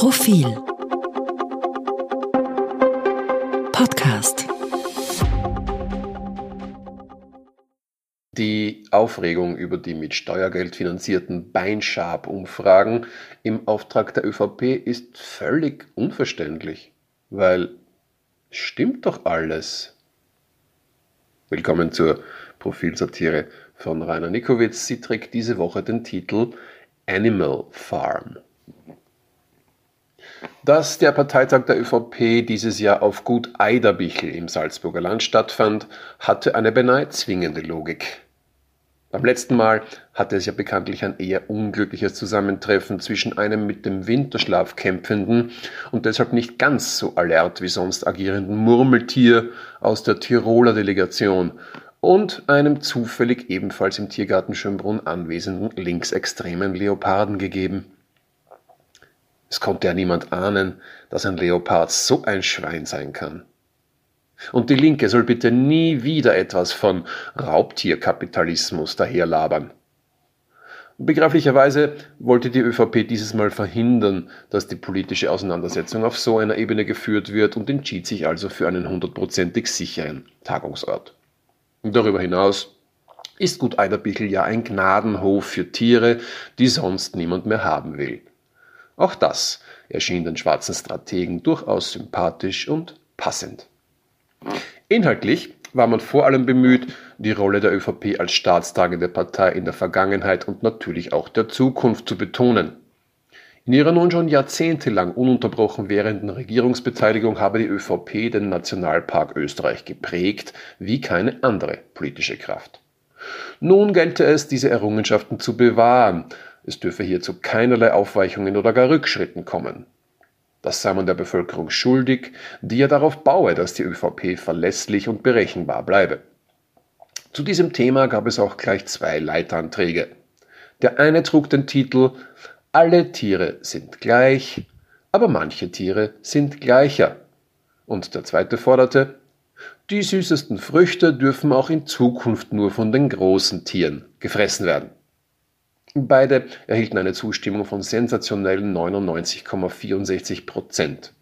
Profil Podcast Die Aufregung über die mit Steuergeld finanzierten Beinschab-Umfragen im Auftrag der ÖVP ist völlig unverständlich, weil stimmt doch alles. Willkommen zur Profilsatire von Rainer Nikowitz. Sie trägt diese Woche den Titel Animal Farm. Dass der Parteitag der ÖVP dieses Jahr auf Gut Eiderbichel im Salzburger Land stattfand, hatte eine beinahe zwingende Logik. Beim letzten Mal hatte es ja bekanntlich ein eher unglückliches Zusammentreffen zwischen einem mit dem Winterschlaf kämpfenden und deshalb nicht ganz so alert wie sonst agierenden Murmeltier aus der Tiroler Delegation und einem zufällig ebenfalls im Tiergarten Schönbrunn anwesenden linksextremen Leoparden gegeben. Es konnte ja niemand ahnen, dass ein Leopard so ein Schwein sein kann. Und die Linke soll bitte nie wieder etwas von Raubtierkapitalismus daherlabern. Begreiflicherweise wollte die ÖVP dieses Mal verhindern, dass die politische Auseinandersetzung auf so einer Ebene geführt wird und entschied sich also für einen hundertprozentig sicheren Tagungsort. Darüber hinaus ist Gut Eiderbichel ja ein Gnadenhof für Tiere, die sonst niemand mehr haben will. Auch das erschien den schwarzen Strategen durchaus sympathisch und passend. Inhaltlich war man vor allem bemüht, die Rolle der ÖVP als staatstragende Partei in der Vergangenheit und natürlich auch der Zukunft zu betonen. In ihrer nun schon jahrzehntelang ununterbrochen währenden Regierungsbeteiligung habe die ÖVP den Nationalpark Österreich geprägt wie keine andere politische Kraft. Nun gelte es, diese Errungenschaften zu bewahren. Es dürfe hier zu keinerlei Aufweichungen oder gar Rückschritten kommen. Das sei man der Bevölkerung schuldig, die ja darauf baue, dass die ÖVP verlässlich und berechenbar bleibe. Zu diesem Thema gab es auch gleich zwei Leitanträge. Der eine trug den Titel Alle Tiere sind gleich, aber manche Tiere sind gleicher. Und der zweite forderte Die süßesten Früchte dürfen auch in Zukunft nur von den großen Tieren gefressen werden. Beide erhielten eine Zustimmung von sensationellen 99,64 Prozent.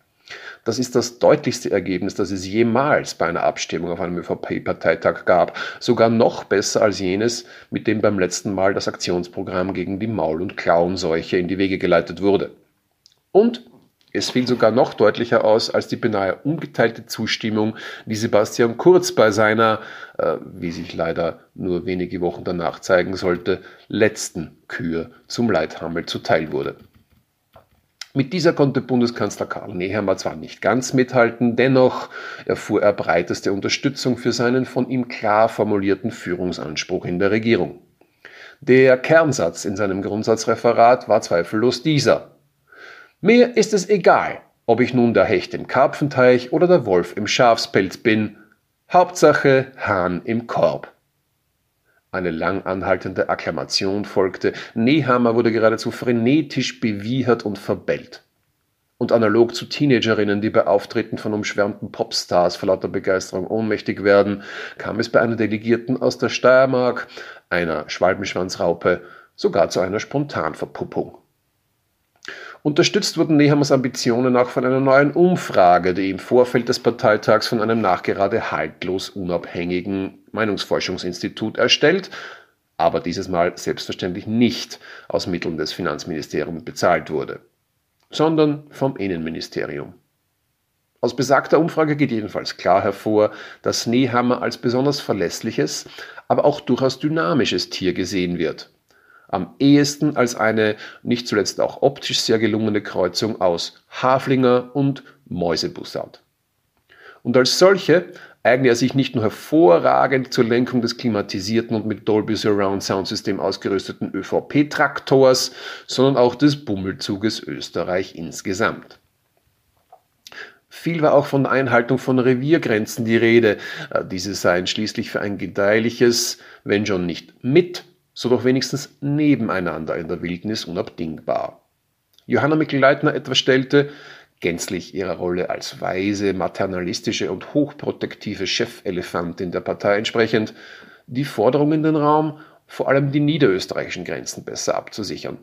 Das ist das deutlichste Ergebnis, das es jemals bei einer Abstimmung auf einem ÖVP-Parteitag gab. Sogar noch besser als jenes, mit dem beim letzten Mal das Aktionsprogramm gegen die Maul- und Klauenseuche in die Wege geleitet wurde. Und es fiel sogar noch deutlicher aus als die beinahe ungeteilte Zustimmung, die Sebastian Kurz bei seiner, äh, wie sich leider nur wenige Wochen danach zeigen sollte, letzten Kür zum Leithammel zuteil wurde. Mit dieser konnte Bundeskanzler Karl Nehammer zwar nicht ganz mithalten, dennoch erfuhr er breiteste Unterstützung für seinen von ihm klar formulierten Führungsanspruch in der Regierung. Der Kernsatz in seinem Grundsatzreferat war zweifellos dieser. Mir ist es egal, ob ich nun der Hecht im Karpfenteich oder der Wolf im Schafspelz bin. Hauptsache Hahn im Korb. Eine lang anhaltende Akklamation folgte. Nehammer wurde geradezu frenetisch bewiehert und verbellt. Und analog zu Teenagerinnen, die bei Auftritten von umschwärmten Popstars vor lauter Begeisterung ohnmächtig werden, kam es bei einer Delegierten aus der Steiermark, einer Schwalbenschwanzraupe, sogar zu einer Spontanverpuppung. Unterstützt wurden Nehammers Ambitionen auch von einer neuen Umfrage, die im Vorfeld des Parteitags von einem nachgerade haltlos unabhängigen Meinungsforschungsinstitut erstellt, aber dieses Mal selbstverständlich nicht aus Mitteln des Finanzministeriums bezahlt wurde, sondern vom Innenministerium. Aus besagter Umfrage geht jedenfalls klar hervor, dass Nehammer als besonders verlässliches, aber auch durchaus dynamisches Tier gesehen wird am ehesten als eine nicht zuletzt auch optisch sehr gelungene Kreuzung aus Haflinger und Mäusebussard. Und als solche eigne er sich nicht nur hervorragend zur Lenkung des klimatisierten und mit Dolby Surround Soundsystem ausgerüsteten ÖVP-Traktors, sondern auch des Bummelzuges Österreich insgesamt. Viel war auch von der Einhaltung von Reviergrenzen die Rede. Diese seien schließlich für ein gedeihliches, wenn schon nicht mit, so doch wenigstens nebeneinander in der Wildnis unabdingbar. Johanna Mikl-Leitner etwa stellte, gänzlich ihrer Rolle als weise, maternalistische und hochprotektive Chefelefantin der Partei entsprechend, die Forderung in den Raum, vor allem die niederösterreichischen Grenzen besser abzusichern.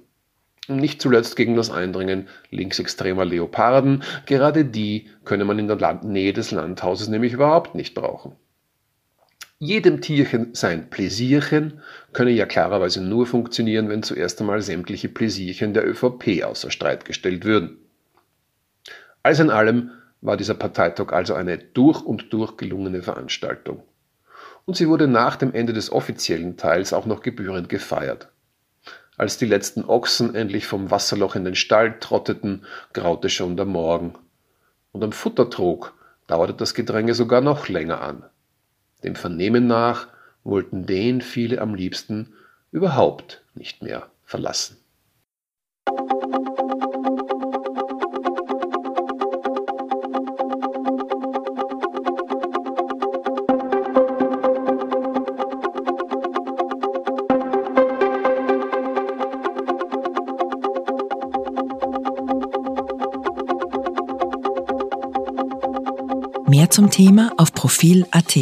Nicht zuletzt gegen das Eindringen linksextremer Leoparden, gerade die könne man in der Nähe des Landhauses nämlich überhaupt nicht brauchen. Jedem Tierchen sein Pläsierchen könne ja klarerweise nur funktionieren, wenn zuerst einmal sämtliche Pläsierchen der ÖVP außer Streit gestellt würden. Alles in allem war dieser Parteitag also eine durch und durch gelungene Veranstaltung. Und sie wurde nach dem Ende des offiziellen Teils auch noch gebührend gefeiert. Als die letzten Ochsen endlich vom Wasserloch in den Stall trotteten, graute schon der Morgen. Und am Futtertrog dauerte das Gedränge sogar noch länger an. Dem Vernehmen nach wollten den viele am liebsten überhaupt nicht mehr verlassen. Mehr zum Thema auf Profil.at.